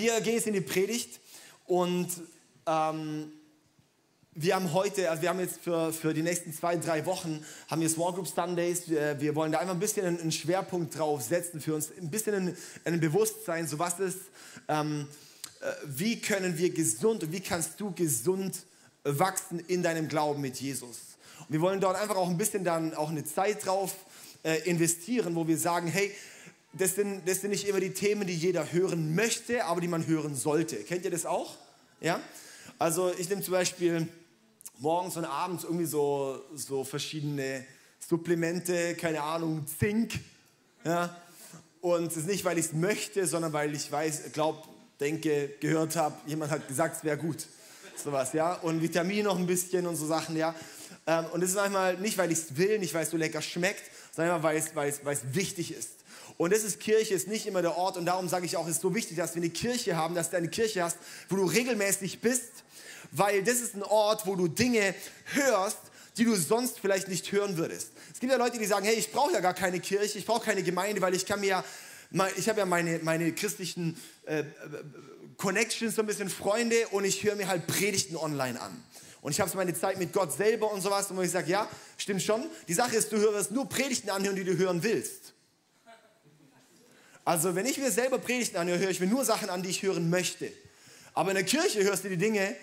Wir gehen jetzt in die Predigt und ähm, wir haben heute, also wir haben jetzt für, für die nächsten zwei, drei Wochen, haben wir Small Group Sundays. Wir, wir wollen da einfach ein bisschen einen, einen, Schwerpunkt drauf setzen, für uns ein bisschen ein, ein Bewusstsein, so was ist, ähm, äh, wie können wir gesund und wie kannst du gesund wachsen in deinem Glauben mit Jesus. Und wir wollen dort einfach auch ein bisschen dann auch eine Zeit drauf äh, investieren, wo wir sagen, hey, das sind, das sind nicht immer die Themen, die jeder hören möchte, aber die man hören sollte. Kennt ihr das auch? Ja? Also ich nehme zum Beispiel morgens und abends irgendwie so, so verschiedene Supplemente, keine Ahnung, Zink. Ja? Und es ist nicht, weil ich es möchte, sondern weil ich weiß, glaube, denke, gehört habe, jemand hat gesagt, es wäre gut. Sowas, ja. Und Vitamin noch ein bisschen und so Sachen, ja. Ähm, und es ist manchmal nicht, weil ich es will, nicht, weil es so lecker schmeckt, sondern weil es wichtig ist. Und das ist Kirche, ist nicht immer der Ort. Und darum sage ich auch, es ist so wichtig, dass wir eine Kirche haben, dass du eine Kirche hast, wo du regelmäßig bist, weil das ist ein Ort, wo du Dinge hörst, die du sonst vielleicht nicht hören würdest. Es gibt ja Leute, die sagen, hey, ich brauche ja gar keine Kirche, ich brauche keine Gemeinde, weil ich kann mir ich habe ja meine, meine christlichen äh, Connections, so ein bisschen Freunde und ich höre mir halt Predigten online an. Und ich habe so meine Zeit mit Gott selber und sowas, und wo ich sage, ja, stimmt schon. Die Sache ist, du hörst nur Predigten anhören, die du hören willst. Also wenn ich mir selber Predigten anhöre, höre ich mir nur Sachen an, die ich hören möchte. Aber in der Kirche hörst du die Dinge,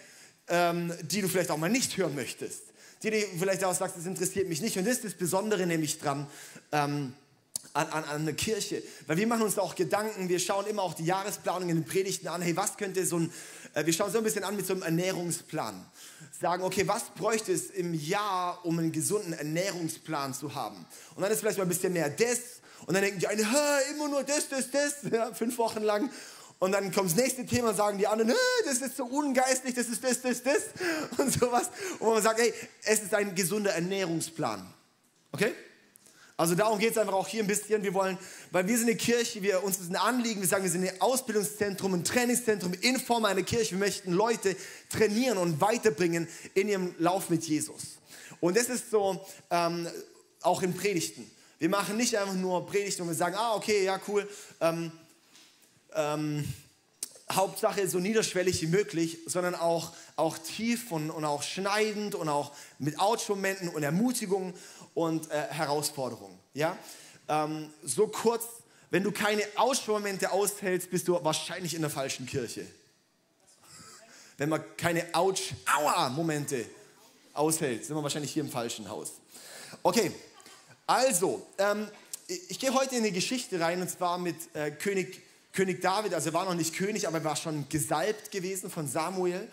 ähm, die du vielleicht auch mal nicht hören möchtest. Die du vielleicht auch sagst, das interessiert mich nicht. Und das ist das Besondere nämlich dran ähm, an, an, an der Kirche. Weil wir machen uns da auch Gedanken, wir schauen immer auch die Jahresplanung in den Predigten an. Hey, was könnte so ein, äh, wir schauen so ein bisschen an mit so einem Ernährungsplan. Sagen, okay, was bräuchte es im Jahr, um einen gesunden Ernährungsplan zu haben? Und dann ist vielleicht mal ein bisschen mehr das. Und dann denken die einen, immer nur das, das, das, ja, fünf Wochen lang. Und dann kommt das nächste Thema sagen die anderen, das ist so ungeistlich, das ist das, das, das und sowas. Und man sagt, hey, es ist ein gesunder Ernährungsplan. Okay? Also darum geht es einfach auch hier ein bisschen. Wir wollen, weil wir sind eine Kirche, wir, uns ist ein Anliegen, wir sagen, wir sind ein Ausbildungszentrum, ein Trainingszentrum in Form einer Kirche. Wir möchten Leute trainieren und weiterbringen in ihrem Lauf mit Jesus. Und das ist so ähm, auch in Predigten. Wir machen nicht einfach nur Predigten und wir sagen, ah, okay, ja, cool. Ähm, ähm, Hauptsache so niederschwellig wie möglich, sondern auch, auch tief und, und auch schneidend und auch mit Ouch-Momenten und Ermutigungen und äh, Herausforderungen. Ja? Ähm, so kurz, wenn du keine Ouch-Momente aushältst, bist du wahrscheinlich in der falschen Kirche. Wenn man keine Ouch-Aua-Momente aushält, sind wir wahrscheinlich hier im falschen Haus. Okay, also, ähm, ich gehe heute in eine Geschichte rein und zwar mit äh, König König David, also er war noch nicht König, aber er war schon gesalbt gewesen von Samuel.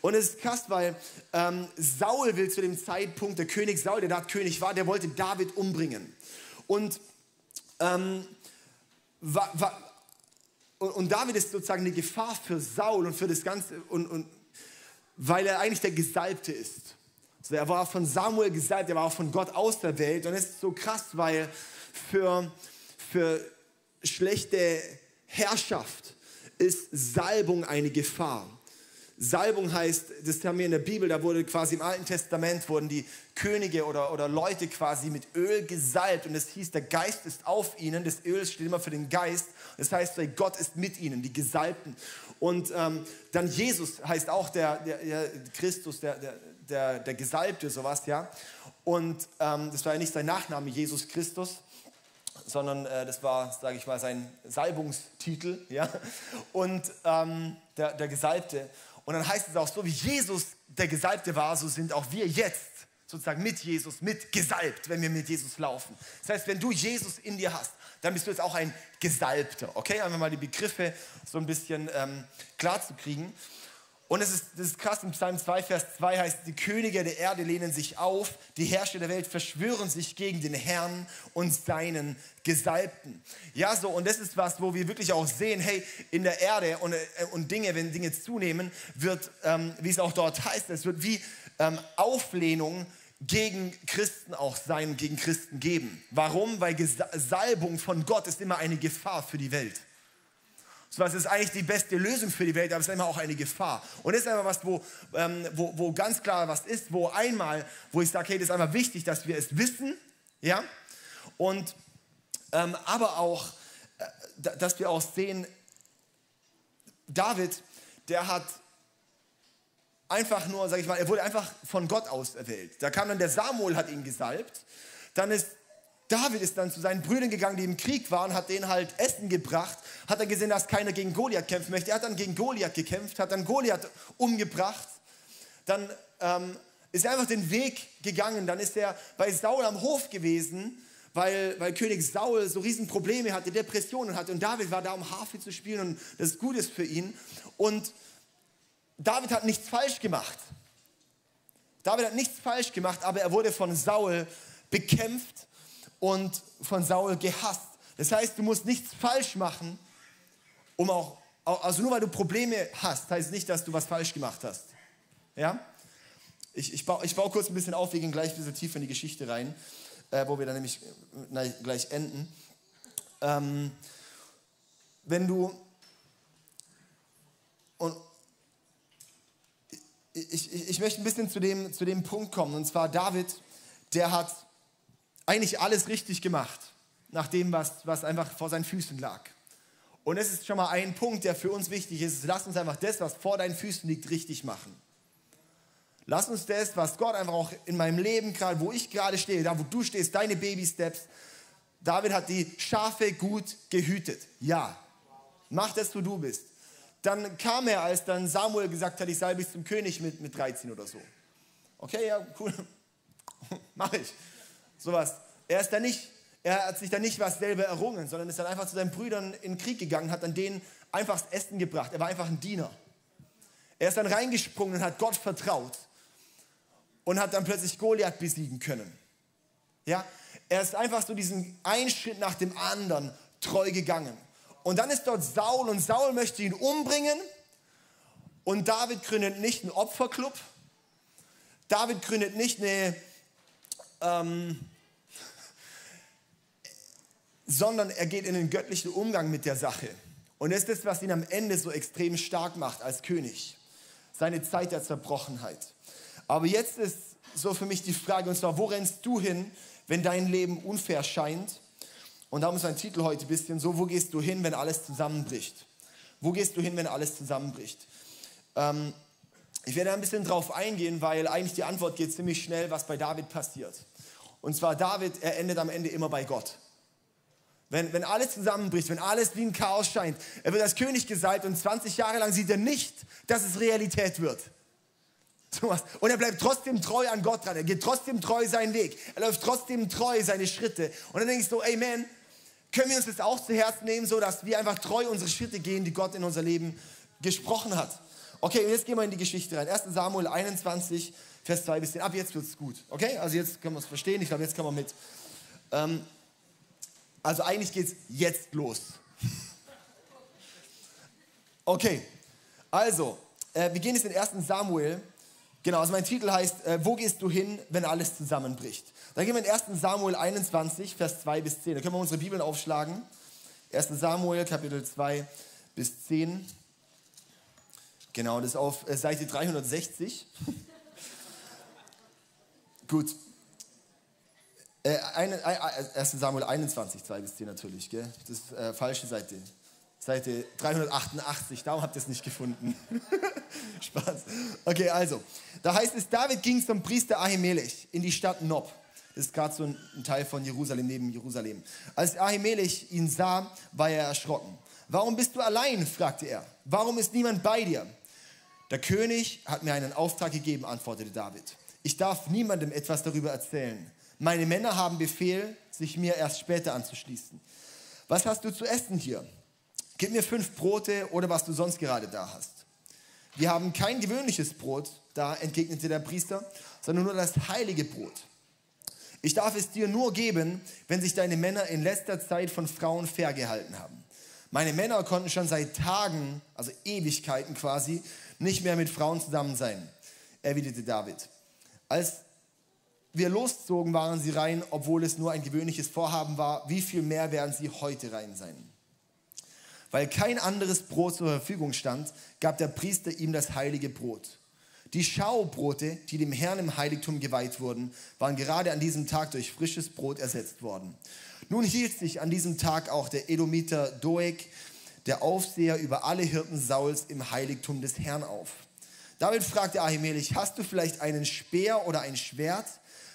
Und es ist krass, weil ähm, Saul will zu dem Zeitpunkt, der König Saul, der da König war, der wollte David umbringen. Und, ähm, war, und, und, David ist sozusagen eine Gefahr für Saul und für das Ganze, und, und, weil er eigentlich der Gesalbte ist. Also er war von Samuel gesalbt, er war auch von Gott auserwählt. Und es ist so krass, weil für, für schlechte Herrschaft ist Salbung eine Gefahr. Salbung heißt, das haben wir in der Bibel, da wurde quasi im Alten Testament, wurden die Könige oder, oder Leute quasi mit Öl gesalbt und es hieß, der Geist ist auf ihnen, das Öl steht immer für den Geist, das heißt, Gott ist mit ihnen, die Gesalbten. Und ähm, dann Jesus heißt auch der, der, der Christus, der, der, der, der Gesalbte, sowas, ja. Und ähm, das war ja nicht sein Nachname, Jesus Christus, sondern äh, das war, sage ich mal, sein Salbungstitel. Ja? Und ähm, der, der Gesalbte. Und dann heißt es auch so, wie Jesus der Gesalbte war, so sind auch wir jetzt sozusagen mit Jesus, mit gesalbt, wenn wir mit Jesus laufen. Das heißt, wenn du Jesus in dir hast, dann bist du jetzt auch ein Gesalbter. Okay, einfach mal die Begriffe so ein bisschen ähm, klar zu kriegen. Und es ist, das ist krass, im Psalm 2, Vers 2 heißt, die Könige der Erde lehnen sich auf, die Herrscher der Welt verschwören sich gegen den Herrn und seinen Gesalbten. Ja, so, und das ist was, wo wir wirklich auch sehen, hey, in der Erde und, äh, und Dinge, wenn Dinge zunehmen, wird, ähm, wie es auch dort heißt, es wird wie ähm, Auflehnung gegen Christen auch sein, gegen Christen geben. Warum? Weil Salbung von Gott ist immer eine Gefahr für die Welt. Das ist eigentlich die beste Lösung für die Welt, aber es ist immer auch eine Gefahr. Und das ist einfach was, wo, ähm, wo, wo ganz klar was ist, wo einmal, wo ich sage, hey, das ist einfach wichtig, dass wir es wissen, ja, und ähm, aber auch, äh, dass wir auch sehen, David, der hat einfach nur, sag ich mal, er wurde einfach von Gott auserwählt. Da kam dann der Samuel, hat ihn gesalbt. Dann ist David ist dann zu seinen Brüdern gegangen, die im Krieg waren, hat denen halt Essen gebracht, hat dann gesehen, dass keiner gegen Goliath kämpfen möchte. Er hat dann gegen Goliath gekämpft, hat dann Goliath umgebracht. Dann ähm, ist er einfach den Weg gegangen. Dann ist er bei Saul am Hof gewesen, weil, weil König Saul so riesen Probleme hatte, Depressionen hatte. Und David war da, um Harfe zu spielen und das ist Gutes für ihn. Und David hat nichts falsch gemacht. David hat nichts falsch gemacht, aber er wurde von Saul bekämpft und von Saul gehasst. Das heißt, du musst nichts falsch machen, um auch, also nur weil du Probleme hast, heißt nicht, dass du was falsch gemacht hast. Ja? Ich, ich, baue, ich baue kurz ein bisschen auf, wir gehen gleich ein bisschen tiefer in die Geschichte rein, äh, wo wir dann nämlich äh, gleich enden. Ähm, wenn du, und ich, ich, ich möchte ein bisschen zu dem, zu dem Punkt kommen, und zwar David, der hat eigentlich alles richtig gemacht, nach dem, was, was einfach vor seinen Füßen lag. Und es ist schon mal ein Punkt, der für uns wichtig ist. Lass uns einfach das, was vor deinen Füßen liegt, richtig machen. Lass uns das, was Gott einfach auch in meinem Leben gerade, wo ich gerade stehe, da wo du stehst, deine Baby-Steps. David hat die Schafe gut gehütet. Ja. Mach das, wo du bist. Dann kam er, als dann Samuel gesagt hat, ich sei bis zum König mit, mit 13 oder so. Okay, ja, cool. Mach ich. Sowas. Er ist da nicht, er hat sich da nicht was selber errungen, sondern ist dann einfach zu seinen Brüdern in den Krieg gegangen, hat dann denen einfach das Essen gebracht. Er war einfach ein Diener. Er ist dann reingesprungen und hat Gott vertraut und hat dann plötzlich Goliath besiegen können. Ja, er ist einfach so diesen einen Schritt nach dem anderen treu gegangen. Und dann ist dort Saul und Saul möchte ihn umbringen und David gründet nicht einen Opferclub. David gründet nicht eine, ähm, sondern er geht in den göttlichen Umgang mit der Sache. Und das ist das, was ihn am Ende so extrem stark macht als König. Seine Zeit der Zerbrochenheit. Aber jetzt ist so für mich die Frage, und zwar, wo rennst du hin, wenn dein Leben unfair scheint? Und darum ist mein Titel heute ein bisschen so, wo gehst du hin, wenn alles zusammenbricht? Wo gehst du hin, wenn alles zusammenbricht? Ähm, ich werde ein bisschen drauf eingehen, weil eigentlich die Antwort geht ziemlich schnell, was bei David passiert. Und zwar David, er endet am Ende immer bei Gott. Wenn, wenn alles zusammenbricht, wenn alles wie ein Chaos scheint, er wird als König gesalbt und 20 Jahre lang sieht er nicht, dass es Realität wird. Und er bleibt trotzdem treu an Gott dran. Er geht trotzdem treu seinen Weg. Er läuft trotzdem treu seine Schritte. Und dann denke ich so, Amen. Können wir uns das auch zu Herzen nehmen, so dass wir einfach treu unsere Schritte gehen, die Gott in unser Leben gesprochen hat. Okay, jetzt gehen wir in die Geschichte rein. 1. Samuel 21, Vers 2 bis 10. Ab jetzt wird es gut. Okay, also jetzt können wir es verstehen. Ich glaube, jetzt kann man mit. Ähm, also eigentlich geht es jetzt los. Okay, also, äh, wir gehen jetzt in 1. Samuel Genau, also mein Titel heißt, äh, wo gehst du hin, wenn alles zusammenbricht? Dann gehen wir in 1. Samuel 21, Vers 2 bis 10. Da können wir unsere Bibeln aufschlagen. 1. Samuel, Kapitel 2 bis 10. Genau, das ist auf äh, Seite 360. Gut. Äh, eine, äh, 1. Samuel 21, 2 bis 10 natürlich, gell? Das ist äh, falsche Seite. Seite 388, darum habt ihr es nicht gefunden. Spaß. Okay, also, da heißt es, David ging zum Priester Ahimelech in die Stadt Nob. Das ist gerade so ein Teil von Jerusalem, neben Jerusalem. Als Ahimelech ihn sah, war er erschrocken. Warum bist du allein? fragte er. Warum ist niemand bei dir? Der König hat mir einen Auftrag gegeben, antwortete David. Ich darf niemandem etwas darüber erzählen. Meine Männer haben Befehl, sich mir erst später anzuschließen. Was hast du zu essen hier? Gib mir fünf Brote oder was du sonst gerade da hast. Wir haben kein gewöhnliches Brot da, entgegnete der Priester, sondern nur das heilige Brot. Ich darf es dir nur geben, wenn sich deine Männer in letzter Zeit von Frauen ferngehalten haben. Meine Männer konnten schon seit Tagen, also Ewigkeiten quasi, nicht mehr mit Frauen zusammen sein, erwiderte David. Als wir loszogen, waren sie rein, obwohl es nur ein gewöhnliches Vorhaben war. Wie viel mehr werden sie heute rein sein? Weil kein anderes Brot zur Verfügung stand, gab der Priester ihm das heilige Brot. Die Schaubrote, die dem Herrn im Heiligtum geweiht wurden, waren gerade an diesem Tag durch frisches Brot ersetzt worden. Nun hielt sich an diesem Tag auch der Edomiter Doeg, der Aufseher über alle Hirten Sauls im Heiligtum des Herrn auf. David fragte Ahimelech, hast du vielleicht einen Speer oder ein Schwert?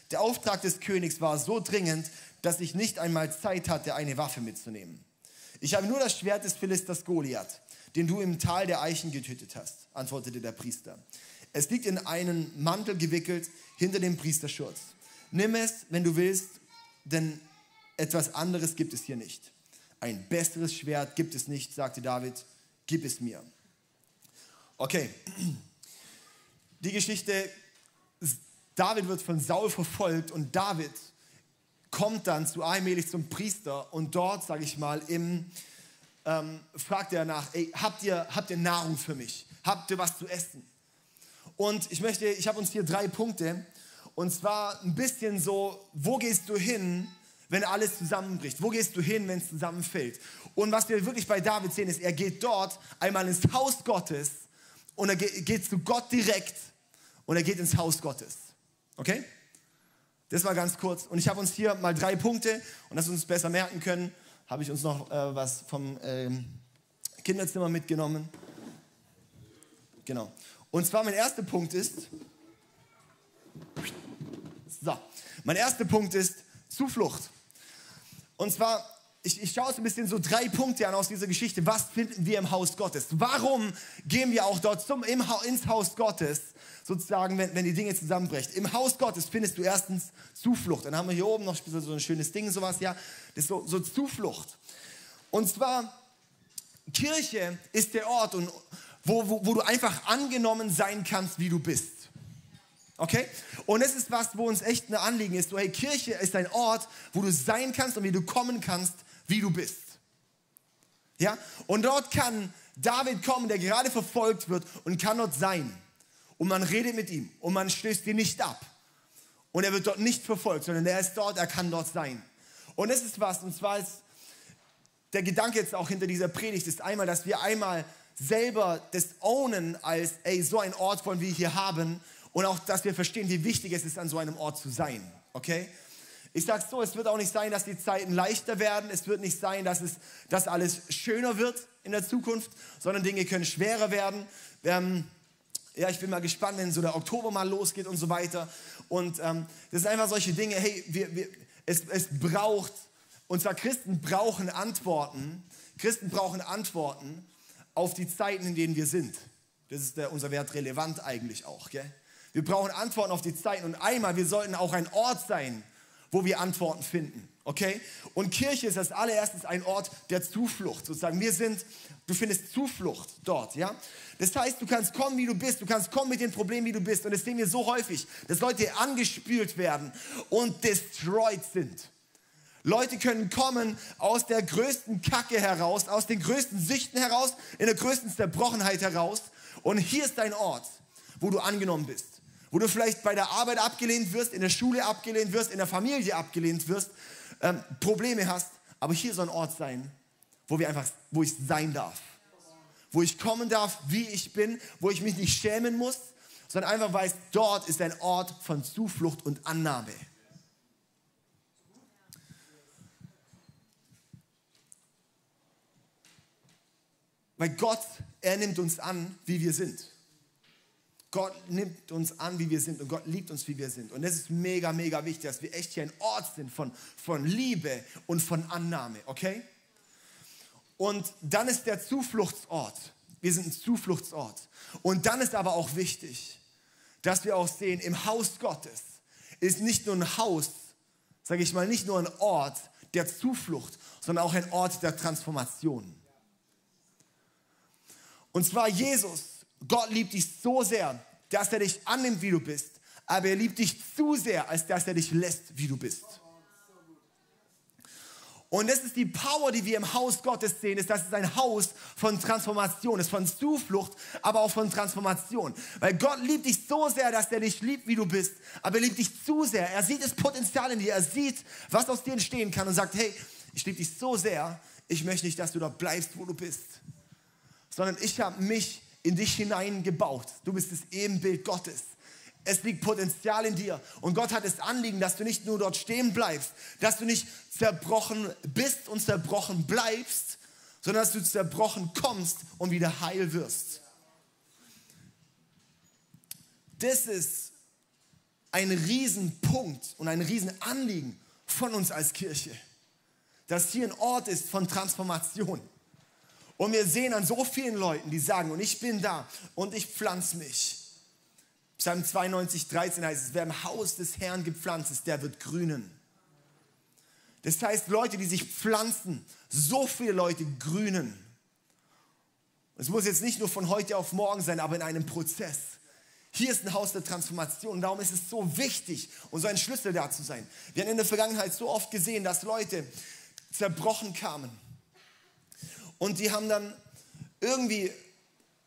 Der Auftrag des Königs war so dringend, dass ich nicht einmal Zeit hatte, eine Waffe mitzunehmen. Ich habe nur das Schwert des Philisters Goliath, den du im Tal der Eichen getötet hast, antwortete der Priester. Es liegt in einen Mantel gewickelt hinter dem Priesterschurz. Nimm es, wenn du willst, denn etwas anderes gibt es hier nicht. Ein besseres Schwert gibt es nicht, sagte David, gib es mir. Okay, die Geschichte, David wird von Saul verfolgt und David kommt dann zu allmählich zum Priester und dort, sage ich mal, im, ähm, fragt er nach, ey, habt ihr, habt ihr Nahrung für mich? Habt ihr was zu essen? Und ich möchte, ich habe uns hier drei Punkte und zwar ein bisschen so, wo gehst du hin, wenn alles zusammenbricht? Wo gehst du hin, wenn es zusammenfällt? Und was wir wirklich bei David sehen, ist, er geht dort einmal ins Haus Gottes und er geht zu Gott direkt und er geht ins Haus Gottes. Okay? Das war ganz kurz. Und ich habe uns hier mal drei Punkte und dass wir uns besser merken können, habe ich uns noch äh, was vom ähm, Kinderzimmer mitgenommen. Genau. Und zwar mein erster Punkt ist, so, mein erster Punkt ist Zuflucht. Und zwar, ich, ich schaue uns ein bisschen so drei Punkte an aus dieser Geschichte. Was finden wir im Haus Gottes? Warum gehen wir auch dort zum, im, ins Haus Gottes? sozusagen, wenn, wenn die Dinge zusammenbrechen. Im Haus Gottes findest du erstens Zuflucht. Dann haben wir hier oben noch so ein schönes Ding, sowas, ja. Das ist so, so Zuflucht. Und zwar, Kirche ist der Ort, und, wo, wo, wo du einfach angenommen sein kannst, wie du bist. Okay? Und das ist was, wo uns echt ein Anliegen ist. So, hey, Kirche ist ein Ort, wo du sein kannst und wie du kommen kannst, wie du bist. Ja? Und dort kann David kommen, der gerade verfolgt wird und kann dort sein und man redet mit ihm und man stößt ihn nicht ab. Und er wird dort nicht verfolgt, sondern er ist dort, er kann dort sein. Und das ist was, und zwar ist der Gedanke jetzt auch hinter dieser Predigt, ist einmal, dass wir einmal selber das ownen als, ey, so ein Ort wollen wir hier haben und auch, dass wir verstehen, wie wichtig es ist, an so einem Ort zu sein, okay? Ich sage so, es wird auch nicht sein, dass die Zeiten leichter werden. Es wird nicht sein, dass, es, dass alles schöner wird in der Zukunft, sondern Dinge können schwerer werden. Ähm, ja, ich bin mal gespannt, wenn so der Oktober mal losgeht und so weiter. Und ähm, das sind einfach solche Dinge, hey, wir, wir, es, es braucht, und zwar Christen brauchen Antworten. Christen brauchen Antworten auf die Zeiten, in denen wir sind. Das ist der, unser Wert relevant eigentlich auch. Gell? Wir brauchen Antworten auf die Zeiten. Und einmal, wir sollten auch ein Ort sein, wo wir Antworten finden. Okay? Und Kirche ist als allererstes ein Ort der Zuflucht. Sozusagen, wir sind, du findest Zuflucht dort. Ja? Das heißt, du kannst kommen, wie du bist. Du kannst kommen mit den Problemen, wie du bist. Und das sehen wir so häufig, dass Leute angespült werden und destroyed sind. Leute können kommen aus der größten Kacke heraus, aus den größten Süchten heraus, in der größten Zerbrochenheit heraus. Und hier ist dein Ort, wo du angenommen bist. Wo du vielleicht bei der Arbeit abgelehnt wirst, in der Schule abgelehnt wirst, in der Familie abgelehnt wirst, ähm, Probleme hast. Aber hier soll ein Ort sein, wo, wir einfach, wo ich sein darf wo ich kommen darf, wie ich bin, wo ich mich nicht schämen muss, sondern einfach weiß, dort ist ein Ort von Zuflucht und Annahme. Weil Gott, er nimmt uns an, wie wir sind. Gott nimmt uns an, wie wir sind und Gott liebt uns, wie wir sind. Und das ist mega, mega wichtig, dass wir echt hier ein Ort sind von, von Liebe und von Annahme, okay? Und dann ist der Zufluchtsort. Wir sind ein Zufluchtsort. Und dann ist aber auch wichtig, dass wir auch sehen, im Haus Gottes ist nicht nur ein Haus, sage ich mal, nicht nur ein Ort der Zuflucht, sondern auch ein Ort der Transformation. Und zwar Jesus, Gott liebt dich so sehr, dass er dich annimmt, wie du bist, aber er liebt dich zu sehr, als dass er dich lässt, wie du bist. Und das ist die Power, die wir im Haus Gottes sehen, ist, dass es ein Haus von Transformation ist, von Zuflucht, aber auch von Transformation. Weil Gott liebt dich so sehr, dass er dich liebt, wie du bist, aber er liebt dich zu sehr. Er sieht das Potenzial in dir, er sieht, was aus dir entstehen kann und sagt, hey, ich liebe dich so sehr, ich möchte nicht, dass du da bleibst, wo du bist, sondern ich habe mich in dich hineingebaut. Du bist das Ebenbild Gottes. Es liegt Potenzial in dir. Und Gott hat das Anliegen, dass du nicht nur dort stehen bleibst, dass du nicht zerbrochen bist und zerbrochen bleibst, sondern dass du zerbrochen kommst und wieder heil wirst. Das ist ein Riesenpunkt und ein Riesenanliegen von uns als Kirche, dass hier ein Ort ist von Transformation. Und wir sehen an so vielen Leuten, die sagen, und ich bin da und ich pflanze mich. Psalm 92, 13 heißt es, wer im Haus des Herrn gepflanzt ist, der wird grünen. Das heißt, Leute, die sich pflanzen, so viele Leute grünen. Es muss jetzt nicht nur von heute auf morgen sein, aber in einem Prozess. Hier ist ein Haus der Transformation. Darum ist es so wichtig und so ein Schlüssel da zu sein. Wir haben in der Vergangenheit so oft gesehen, dass Leute zerbrochen kamen. Und die haben dann irgendwie,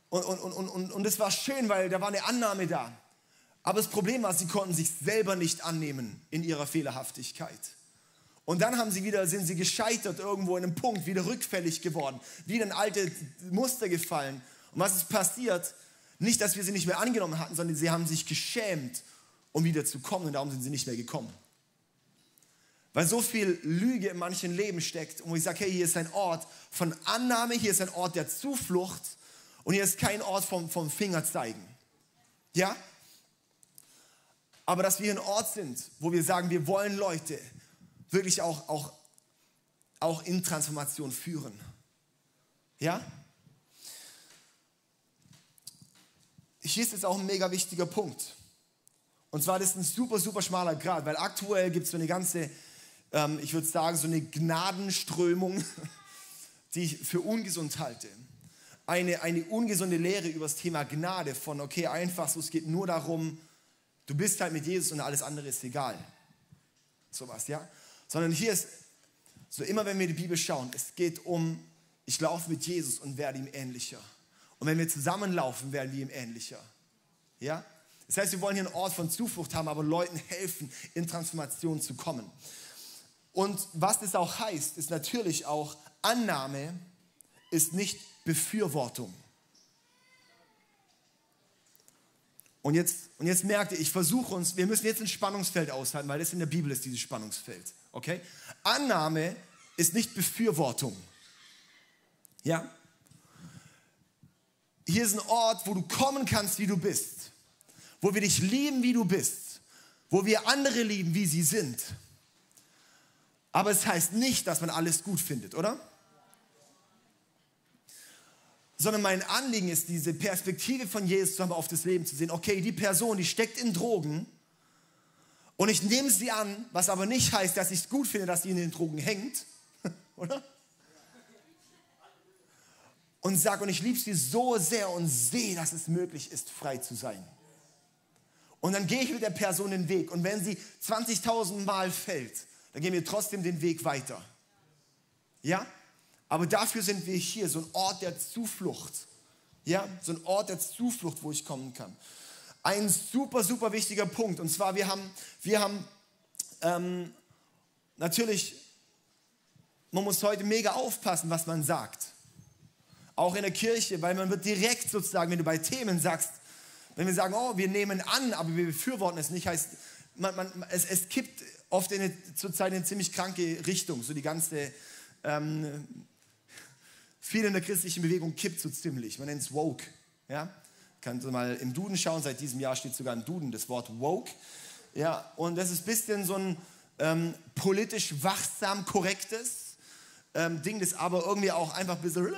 und, und, und, und, und es war schön, weil da war eine Annahme da. Aber das Problem war, sie konnten sich selber nicht annehmen in ihrer Fehlerhaftigkeit. Und dann haben sie wieder, sind sie gescheitert irgendwo in einem Punkt, wieder rückfällig geworden, wieder in alte Muster gefallen. Und was ist passiert? Nicht, dass wir sie nicht mehr angenommen hatten, sondern sie haben sich geschämt, um wieder zu kommen und darum sind sie nicht mehr gekommen. Weil so viel Lüge in manchen Leben steckt und wo ich sage, hey, hier ist ein Ort von Annahme, hier ist ein Ort der Zuflucht und hier ist kein Ort vom, vom Fingerzeigen. Ja? Aber dass wir ein Ort sind, wo wir sagen, wir wollen Leute wirklich auch, auch, auch in Transformation führen. Ja? Hier ist jetzt auch ein mega wichtiger Punkt. Und zwar, das ist ein super, super schmaler Grad, weil aktuell gibt es so eine ganze, ähm, ich würde sagen, so eine Gnadenströmung, die ich für ungesund halte. Eine, eine ungesunde Lehre über das Thema Gnade von, okay, einfach so, es geht nur darum, du bist halt mit Jesus und alles andere ist egal. Sowas, ja? Sondern hier ist, so immer wenn wir die Bibel schauen, es geht um, ich laufe mit Jesus und werde ihm ähnlicher. Und wenn wir zusammenlaufen, werden wir ihm ähnlicher. Ja? Das heißt, wir wollen hier einen Ort von Zuflucht haben, aber Leuten helfen, in Transformation zu kommen. Und was das auch heißt, ist natürlich auch, Annahme ist nicht Befürwortung. Und jetzt, und jetzt merkt ihr, ich versuche uns, wir müssen jetzt ein Spannungsfeld aushalten, weil das in der Bibel ist, dieses Spannungsfeld. Okay? Annahme ist nicht Befürwortung. Ja? Hier ist ein Ort, wo du kommen kannst, wie du bist. Wo wir dich lieben, wie du bist. Wo wir andere lieben, wie sie sind. Aber es heißt nicht, dass man alles gut findet, oder? sondern mein Anliegen ist, diese Perspektive von Jesus auf das Leben zu sehen. Okay, die Person, die steckt in Drogen und ich nehme sie an, was aber nicht heißt, dass ich es gut finde, dass sie in den Drogen hängt, oder? Und sage, und ich liebe sie so sehr und sehe, dass es möglich ist, frei zu sein. Und dann gehe ich mit der Person den Weg. Und wenn sie 20.000 Mal fällt, dann gehen wir trotzdem den Weg weiter. Ja? Aber dafür sind wir hier, so ein Ort der Zuflucht. Ja, so ein Ort der Zuflucht, wo ich kommen kann. Ein super, super wichtiger Punkt. Und zwar, wir haben, wir haben ähm, natürlich, man muss heute mega aufpassen, was man sagt. Auch in der Kirche, weil man wird direkt sozusagen, wenn du bei Themen sagst, wenn wir sagen, oh, wir nehmen an, aber wir befürworten es nicht, heißt, man, man, es, es kippt oft in zurzeit in eine ziemlich kranke Richtung, so die ganze ähm, viel in der christlichen Bewegung kippt so ziemlich. Man nennt es woke. Ja? Kannst du mal im Duden schauen, seit diesem Jahr steht sogar im Duden das Wort woke. Ja, und das ist ein bisschen so ein ähm, politisch wachsam korrektes ähm, Ding, das aber irgendwie auch einfach ein bisschen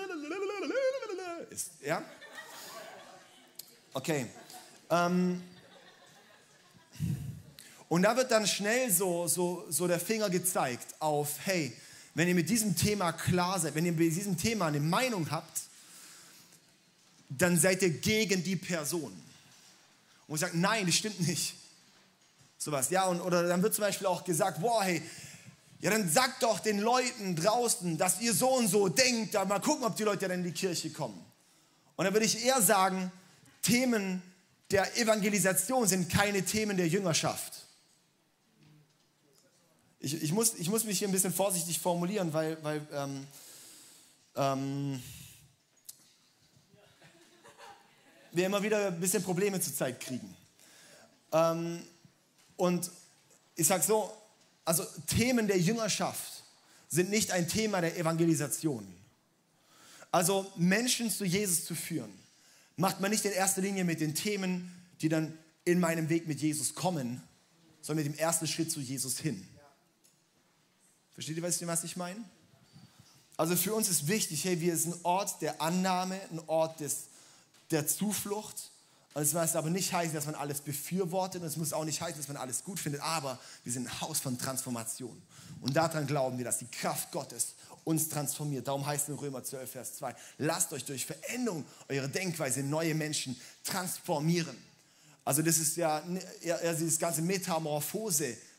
ist. Ja? Okay. Ähm, und da wird dann schnell so, so, so der Finger gezeigt auf, hey, wenn ihr mit diesem Thema klar seid, wenn ihr mit diesem Thema eine Meinung habt, dann seid ihr gegen die Person. Und ich sage, nein, das stimmt nicht. Sowas, ja, und, oder dann wird zum Beispiel auch gesagt, boah, hey, ja, dann sagt doch den Leuten draußen, dass ihr so und so denkt, da mal gucken, ob die Leute dann in die Kirche kommen. Und dann würde ich eher sagen, Themen der Evangelisation sind keine Themen der Jüngerschaft ich, ich, muss, ich muss mich hier ein bisschen vorsichtig formulieren, weil, weil ähm, ähm, wir immer wieder ein bisschen Probleme zur Zeit kriegen. Ähm, und ich sage so, also Themen der Jüngerschaft sind nicht ein Thema der Evangelisation, Also Menschen zu Jesus zu führen, macht man nicht in erster Linie mit den Themen, die dann in meinem Weg mit Jesus kommen, sondern mit dem ersten Schritt zu Jesus hin. Versteht ihr, was ich meine? Also für uns ist wichtig, hey, wir sind ein Ort der Annahme, ein Ort des, der Zuflucht. Und es muss aber nicht heißen, dass man alles befürwortet und es muss auch nicht heißen, dass man alles gut findet, aber wir sind ein Haus von Transformation. Und daran glauben wir, dass die Kraft Gottes uns transformiert. Darum heißt es in Römer 12, Vers 2, lasst euch durch Veränderung eure Denkweise neue Menschen transformieren. Also das ist ja, ja dieses ganze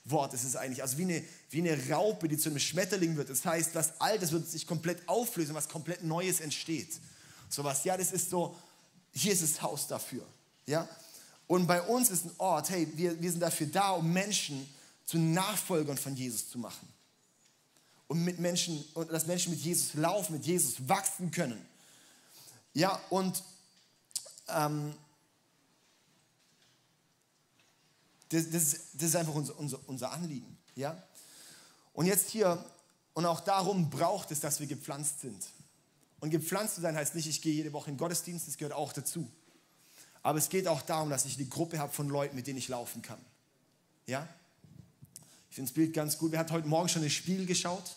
Metamorphose-Wort ist es eigentlich. Also wie eine, wie eine Raupe, die zu einem Schmetterling wird. Das heißt, was Altes wird sich komplett auflösen, was komplett Neues entsteht. Sowas, ja, das ist so, hier ist das Haus dafür. Ja? Und bei uns ist ein Ort, hey, wir, wir sind dafür da, um Menschen zu Nachfolgern von Jesus zu machen und mit Menschen und dass Menschen mit Jesus laufen, mit Jesus wachsen können. Ja, und ähm, das, das, das, ist einfach unser, unser, unser Anliegen. Ja? Und jetzt hier, und auch darum braucht es, dass wir gepflanzt sind. Und gepflanzt zu sein heißt nicht, ich gehe jede Woche in den Gottesdienst, das gehört auch dazu. Aber es geht auch darum, dass ich eine Gruppe habe von Leuten, mit denen ich laufen kann. Ja? Ich finde das Bild ganz gut. Wer hat heute Morgen schon ein Spiel geschaut?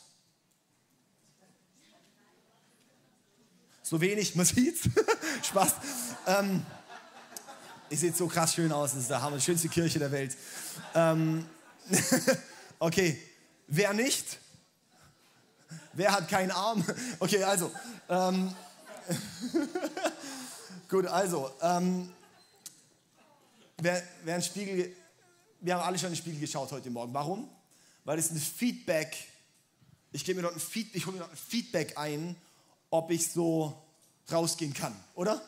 So wenig, man sieht's. Spaß. Ähm, ich sehe so krass schön aus, das ist der Hammer, die schönste Kirche der Welt. Ähm, okay, wer nicht? Wer hat keinen Arm? Okay, also. Ähm, gut, also. Ähm, wer, wer ein Spiegel, wir haben alle schon in den Spiegel geschaut heute Morgen. Warum? Weil es ein Feedback, ich gebe mir dort ein Feedback, ich hole mir dort ein Feedback ein, ob ich so rausgehen kann, oder?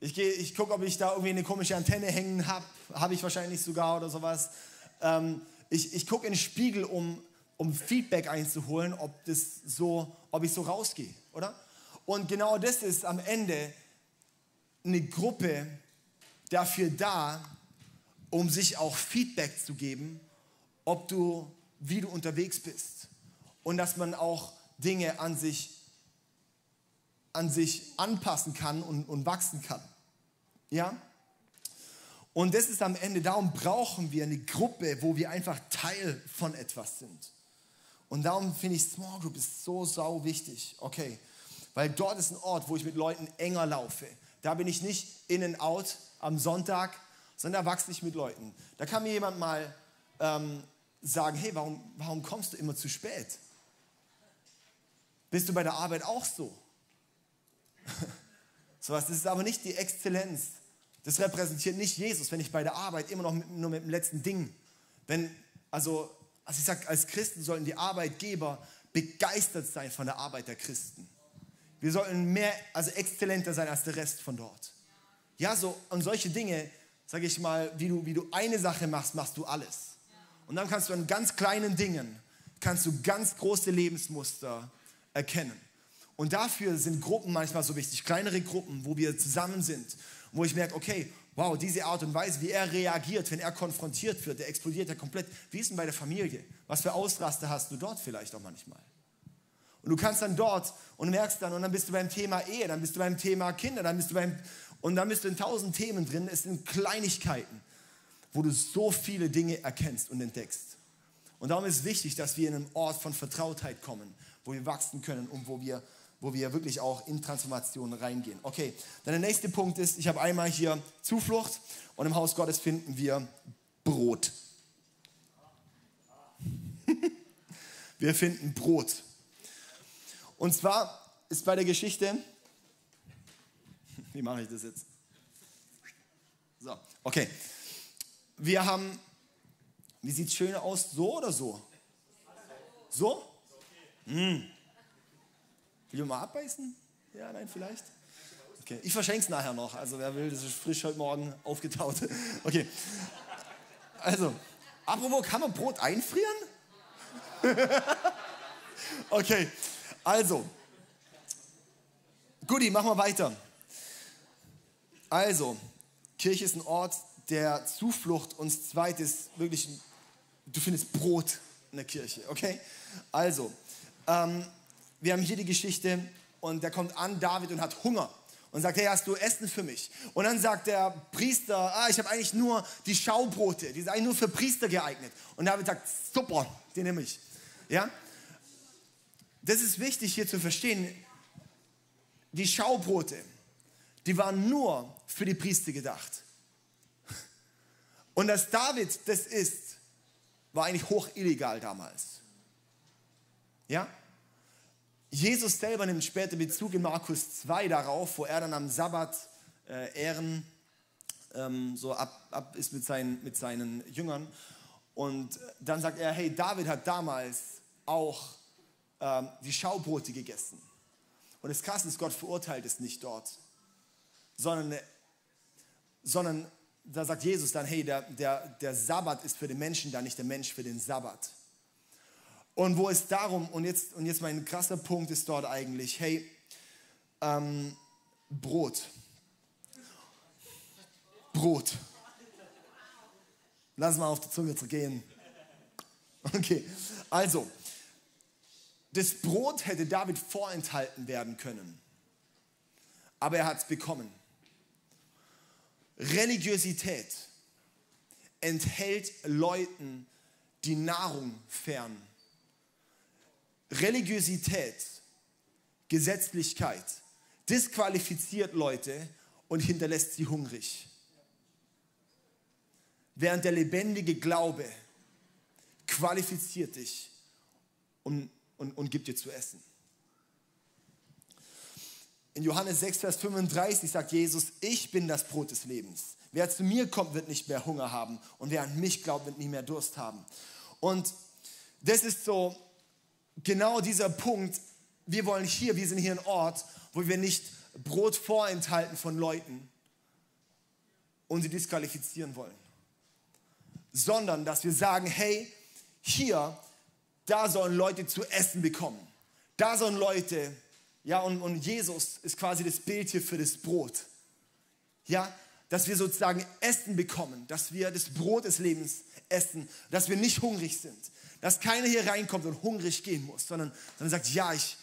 Ich, ich gucke, ob ich da irgendwie eine komische Antenne hängen habe. Habe ich wahrscheinlich sogar oder sowas. Ähm, ich ich gucke in den Spiegel, um, um Feedback einzuholen, ob, das so, ob ich so rausgehe, oder? Und genau das ist am Ende eine Gruppe dafür da, um sich auch Feedback zu geben, ob du, wie du unterwegs bist. Und dass man auch Dinge an sich an sich anpassen kann und, und wachsen kann. Ja? Und das ist am Ende, darum brauchen wir eine Gruppe, wo wir einfach Teil von etwas sind. Und darum finde ich Small Group ist so sau wichtig. Okay, weil dort ist ein Ort, wo ich mit Leuten enger laufe. Da bin ich nicht in and out am Sonntag, sondern da wachse ich mit Leuten. Da kann mir jemand mal ähm, sagen, hey, warum, warum kommst du immer zu spät? Bist du bei der Arbeit auch so? Sowas, das ist aber nicht die Exzellenz. Das repräsentiert nicht Jesus, wenn ich bei der Arbeit immer noch mit, nur mit dem letzten Ding. Wenn, also, also ich sage, als Christen sollten die Arbeitgeber begeistert sein von der Arbeit der Christen. Wir sollten mehr, also exzellenter sein als der Rest von dort. Ja, so, und solche Dinge, sage ich mal, wie du, wie du eine Sache machst, machst du alles. Und dann kannst du an ganz kleinen Dingen, kannst du ganz große Lebensmuster erkennen. Und dafür sind Gruppen manchmal so wichtig, kleinere Gruppen, wo wir zusammen sind, wo ich merke, okay, wow, diese Art und Weise, wie er reagiert, wenn er konfrontiert wird, der explodiert ja komplett. Wie ist denn bei der Familie? Was für Ausraste hast du dort vielleicht auch manchmal? Und du kannst dann dort und merkst dann, und dann bist du beim Thema Ehe, dann bist du beim Thema Kinder, dann bist du beim, und dann bist du in tausend Themen drin. Es sind Kleinigkeiten, wo du so viele Dinge erkennst und entdeckst. Und darum ist es wichtig, dass wir in einen Ort von Vertrautheit kommen, wo wir wachsen können und wo wir wo wir wirklich auch in Transformation reingehen. Okay, dann der nächste Punkt ist, ich habe einmal hier Zuflucht und im Haus Gottes finden wir Brot. wir finden Brot. Und zwar ist bei der Geschichte, wie mache ich das jetzt? So, okay. Wir haben, wie sieht es schöner aus, so oder so? So? Mm. Will mal abbeißen? Ja, nein, vielleicht? Okay, ich verschenke es nachher noch. Also wer will, das ist frisch heute Morgen aufgetaut. Okay, also, apropos, kann man Brot einfrieren? okay, also, Guti, machen wir weiter. Also, Kirche ist ein Ort der Zuflucht und zweites wirklich, du findest Brot in der Kirche, okay? Also, ähm, wir haben hier die Geschichte und der kommt an, David, und hat Hunger und sagt, hey, hast du Essen für mich? Und dann sagt der Priester, ah, ich habe eigentlich nur die Schaubrote, die sind eigentlich nur für Priester geeignet. Und David sagt, super, die nehme ich. Ja? Das ist wichtig hier zu verstehen. Die Schaubrote, die waren nur für die Priester gedacht. Und dass David das ist, war eigentlich hoch illegal damals. Ja? Jesus selber nimmt später Bezug in Markus 2 darauf, wo er dann am Sabbat äh, Ehren ähm, so ab, ab ist mit seinen, mit seinen Jüngern. Und dann sagt er, hey, David hat damals auch ähm, die Schaubrote gegessen. Und das Krasse ist, Gott verurteilt es nicht dort, sondern, sondern da sagt Jesus dann, hey, der, der, der Sabbat ist für den Menschen da, nicht der Mensch für den Sabbat. Und wo es darum, und jetzt, und jetzt mein krasser Punkt ist dort eigentlich, hey, ähm, Brot. Brot. Lass mal auf die Zunge zu gehen. Okay, also, das Brot hätte David vorenthalten werden können, aber er hat es bekommen. Religiosität enthält Leuten die Nahrung fern. Religiosität, Gesetzlichkeit disqualifiziert Leute und hinterlässt sie hungrig. Während der lebendige Glaube qualifiziert dich und, und, und gibt dir zu essen. In Johannes 6, Vers 35 sagt Jesus, ich bin das Brot des Lebens. Wer zu mir kommt, wird nicht mehr Hunger haben und wer an mich glaubt, wird nie mehr Durst haben. Und das ist so genau dieser Punkt, wir wollen hier, wir sind hier ein Ort, wo wir nicht Brot vorenthalten von Leuten und sie disqualifizieren wollen, sondern dass wir sagen, hey, hier, da sollen Leute zu essen bekommen. Da sollen Leute, ja, und, und Jesus ist quasi das Bild hier für das Brot. Ja, dass wir sozusagen Essen bekommen, dass wir das Brot des Lebens essen, dass wir nicht hungrig sind, dass keiner hier reinkommt und hungrig gehen muss, sondern, sondern sagt, ja, ich,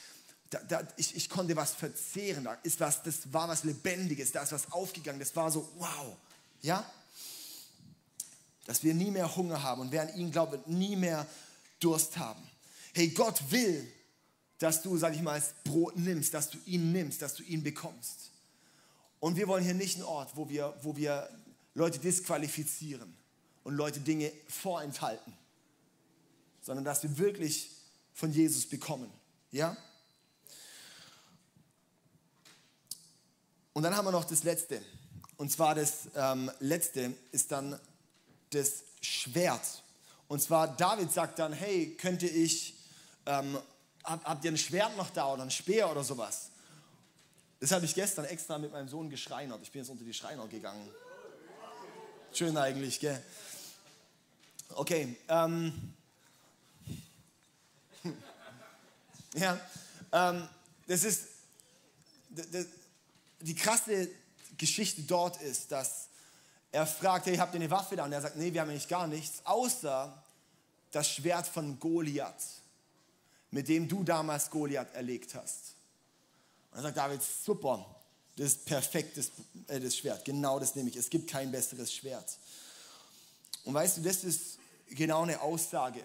da, da, ich, ich konnte was verzehren, da ist was, das war was Lebendiges, da ist was aufgegangen, das war so, wow, ja? Dass wir nie mehr Hunger haben und wer an ihn glaubt, wird nie mehr Durst haben. Hey, Gott will, dass du, sag ich mal, das Brot nimmst, dass du ihn nimmst, dass du ihn bekommst. Und wir wollen hier nicht einen Ort, wo wir, wo wir Leute disqualifizieren und Leute Dinge vorenthalten sondern dass wir wirklich von Jesus bekommen. Ja? Und dann haben wir noch das Letzte. Und zwar das ähm, Letzte ist dann das Schwert. Und zwar David sagt dann, hey, könnte ich, ähm, hab, habt ihr ein Schwert noch da oder ein Speer oder sowas? Das habe ich gestern extra mit meinem Sohn geschreinert. Ich bin jetzt unter die Schreiner gegangen. Schön eigentlich, gell? Okay, ähm, Ja, ähm, das ist, die krasse Geschichte dort ist, dass er fragt, hey, habt ihr eine Waffe da? Und er sagt, nee, wir haben eigentlich gar nichts, außer das Schwert von Goliath, mit dem du damals Goliath erlegt hast. Und dann sagt David, super, das ist perfekt, das, äh, das Schwert, genau das nehme ich, es gibt kein besseres Schwert. Und weißt du, das ist genau eine Aussage,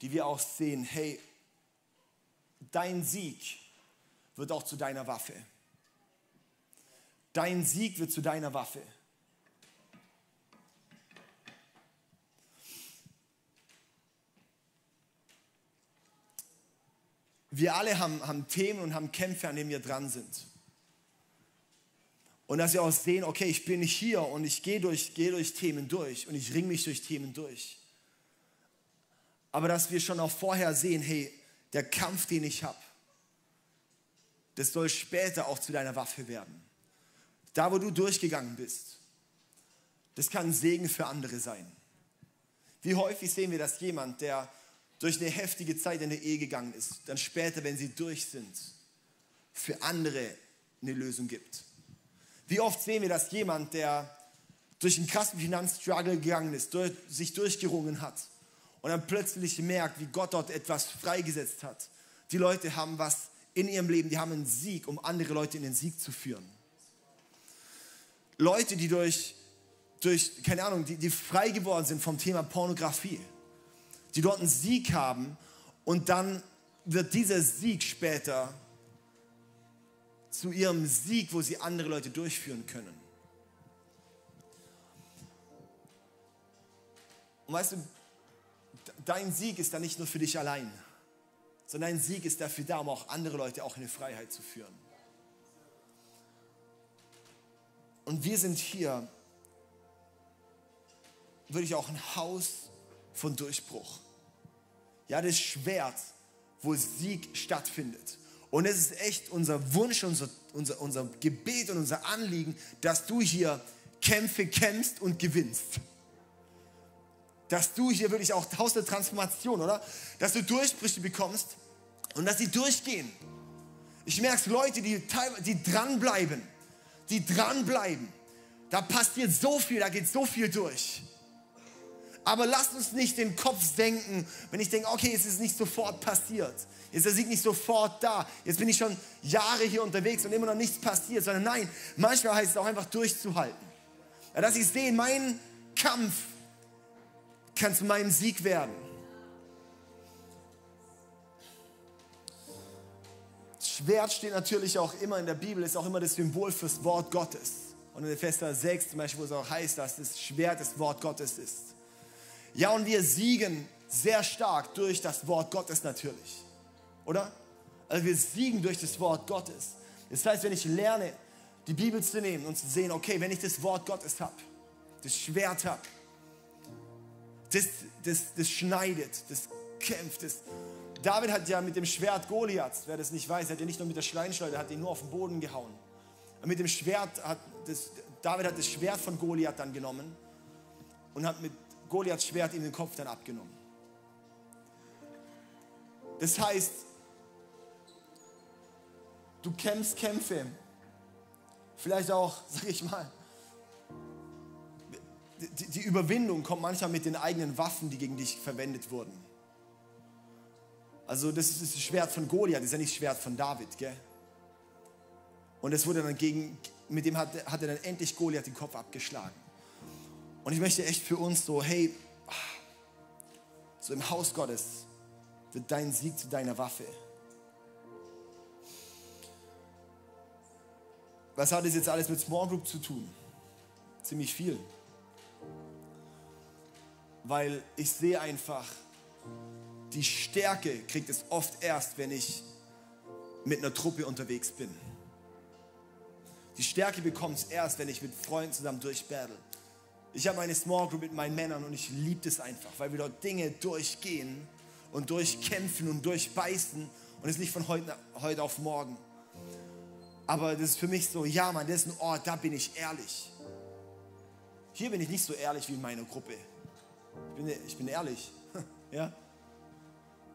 die wir auch sehen, hey, dein Sieg wird auch zu deiner Waffe. Dein Sieg wird zu deiner Waffe. Wir alle haben, haben Themen und haben Kämpfe, an denen wir dran sind. Und dass wir auch sehen, okay, ich bin hier und ich gehe durch, gehe durch Themen durch und ich ringe mich durch Themen durch. Aber dass wir schon auch vorher sehen, hey, der Kampf, den ich habe, das soll später auch zu deiner Waffe werden. Da, wo du durchgegangen bist, das kann ein Segen für andere sein. Wie häufig sehen wir, dass jemand, der durch eine heftige Zeit in der Ehe gegangen ist, dann später, wenn sie durch sind, für andere eine Lösung gibt. Wie oft sehen wir, dass jemand, der durch einen krassen Finanzstruggle gegangen ist, durch, sich durchgerungen hat, und dann plötzlich merkt, wie Gott dort etwas freigesetzt hat. Die Leute haben was in ihrem Leben, die haben einen Sieg, um andere Leute in den Sieg zu führen. Leute, die durch, durch keine Ahnung, die, die frei geworden sind vom Thema Pornografie, die dort einen Sieg haben und dann wird dieser Sieg später zu ihrem Sieg, wo sie andere Leute durchführen können. Und weißt du, dein Sieg ist dann nicht nur für dich allein, sondern dein Sieg ist dafür da, um auch andere Leute auch in die Freiheit zu führen. Und wir sind hier, würde ich auch ein Haus von Durchbruch. Ja, das Schwert, wo Sieg stattfindet. Und es ist echt unser Wunsch, unser, unser, unser Gebet und unser Anliegen, dass du hier Kämpfe kämpfst und gewinnst. Dass du hier wirklich auch Haus der Transformation, oder? Dass du Durchbrüche bekommst und dass sie durchgehen. Ich merke Leute, die, die dranbleiben, die dranbleiben. Da passiert so viel, da geht so viel durch. Aber lasst uns nicht den Kopf senken, wenn ich denke, okay, es ist nicht sofort passiert. Jetzt ist der Sieg nicht sofort da. Jetzt bin ich schon Jahre hier unterwegs und immer noch nichts passiert. Sondern nein, manchmal heißt es auch einfach durchzuhalten. Ja, dass ich sehe, mein Kampf kann zu meinem Sieg werden. Schwert steht natürlich auch immer in der Bibel, ist auch immer das Symbol fürs Wort Gottes. Und in Epheser 6 zum Beispiel, wo es auch heißt, dass das Schwert das Wort Gottes ist. Ja, und wir siegen sehr stark durch das Wort Gottes natürlich. Oder? Also wir siegen durch das Wort Gottes. Das heißt, wenn ich lerne, die Bibel zu nehmen und zu sehen, okay, wenn ich das Wort Gottes habe, das Schwert habe, das, das, das schneidet, das kämpft, das, David hat ja mit dem Schwert Goliath, wer das nicht weiß, hat ja nicht nur mit der Schleinschleuder, hat ihn nur auf den Boden gehauen. Und mit dem Schwert hat das, David hat das Schwert von Goliath dann genommen und hat mit Goliaths Schwert ihm den Kopf dann abgenommen. Das heißt, du kämpfst Kämpfe, vielleicht auch, sag ich mal, die, Überwindung kommt manchmal mit den eigenen Waffen, die gegen dich verwendet wurden. Also das ist das Schwert von Goliath, das ist ja nicht das Schwert von David, gell? Und es wurde dann gegen, mit dem hat, hat er dann endlich Goliath den Kopf abgeschlagen. Und ich möchte echt für uns so, hey, so im Haus Gottes wird dein Sieg zu deiner Waffe. Was hat es jetzt alles mit Small Group zu tun? Ziemlich viel. Weil ich sehe einfach, die Stärke kriegt es oft erst, wenn ich mit einer Truppe unterwegs bin. Die Stärke bekommt es erst, wenn ich mit Freunden zusammen durchbattle. Ich habe eine Small Group mit meinen Männern und ich liebe es einfach, weil wir dort Dinge durchgehen und durchkämpfen und durchbeißen und es nicht von heute, heute auf morgen. Aber das ist für mich so, ja Mann, das ist ein Ort, da bin ich ehrlich. Hier bin ich nicht so ehrlich wie in meiner Gruppe. Ich bin, ich bin ehrlich. Ja?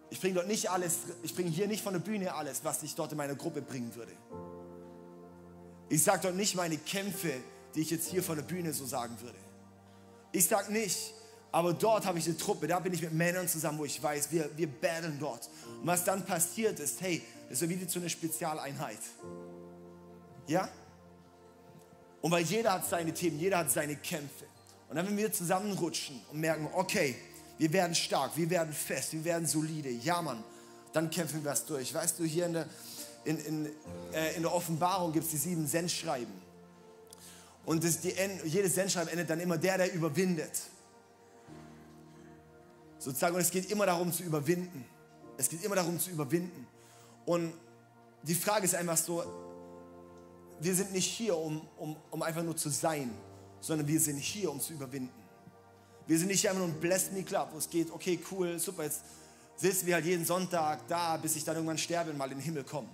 Ich bringe dort nicht alles, ich bringe hier nicht von der Bühne alles, was ich dort in meiner Gruppe bringen würde. Ich sage dort nicht meine Kämpfe, die ich jetzt hier von der Bühne so sagen würde. Ich sage nicht, aber dort habe ich eine Truppe, da bin ich mit Männern zusammen, wo ich weiß, wir, wir battlen dort. Und was dann passiert ist, hey, das ist wieder zu einer Spezialeinheit. Ja? Und weil jeder hat seine Themen, jeder hat seine Kämpfe. Und dann, wenn wir zusammenrutschen und merken, okay, wir werden stark, wir werden fest, wir werden solide, ja Mann, dann kämpfen wir es durch. Weißt du, hier in der, in, in, äh, in der Offenbarung gibt es die sieben Sendschreiben. Und das, die, jedes Sendschreiben endet dann immer der, der überwindet. Sozusagen, und es geht immer darum zu überwinden. Es geht immer darum zu überwinden. Und die Frage ist einfach so, wir sind nicht hier, um, um, um einfach nur zu sein, sondern wir sind hier, um zu überwinden. Wir sind nicht einfach nur ein Bless Me Club, wo es geht, okay, cool, super, jetzt sitzen wir halt jeden Sonntag da, bis ich dann irgendwann sterbe und mal in den Himmel komme.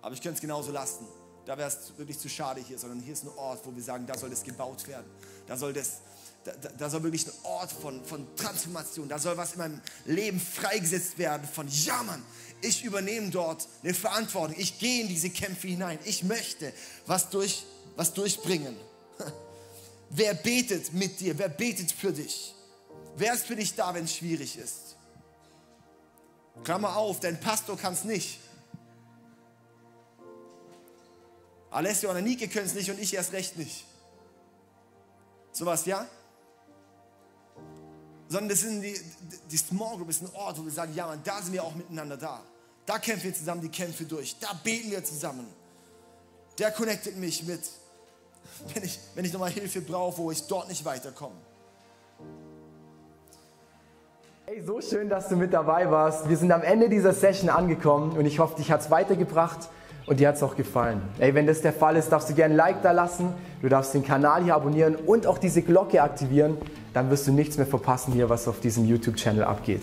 Aber ich könnte es genauso lassen da wäre es wirklich zu schade hier, sondern hier ist ein Ort, wo wir sagen, da soll das gebaut werden. Da soll das, da, da, soll wirklich ein Ort von, von Transformation, da soll was in meinem Leben freigesetzt werden von, ja Mann, ich übernehme dort eine Verantwortung, ich gehe in diese Kämpfe hinein, ich möchte was, durch, was durchbringen. Wer betet mit dir? Wer betet für dich? Wer ist für dich da, wenn es schwierig ist? Klammer auf, dein Pastor kann es nicht. Alessio und Anike können es nicht und ich erst recht nicht. Sowas, ja? Sondern das sind die, die Small Group ist ein Ort, wo wir sagen, ja, und da sind wir auch miteinander da. Da kämpfen wir zusammen die Kämpfe durch. Da beten wir zusammen. Der connectet mich mit, wenn ich, wenn ich nochmal Hilfe brauche, wo ich dort nicht weiterkomme. Hey, so schön, dass du mit dabei warst. Wir sind am Ende dieser Session angekommen und ich hoffe, dich hat es weitergebracht und dir hat es auch gefallen. Ey, wenn das der Fall ist, darfst du gerne ein Like da lassen, du darfst den Kanal hier abonnieren und auch diese Glocke aktivieren, dann wirst du nichts mehr verpassen hier, was auf diesem YouTube-Channel abgeht.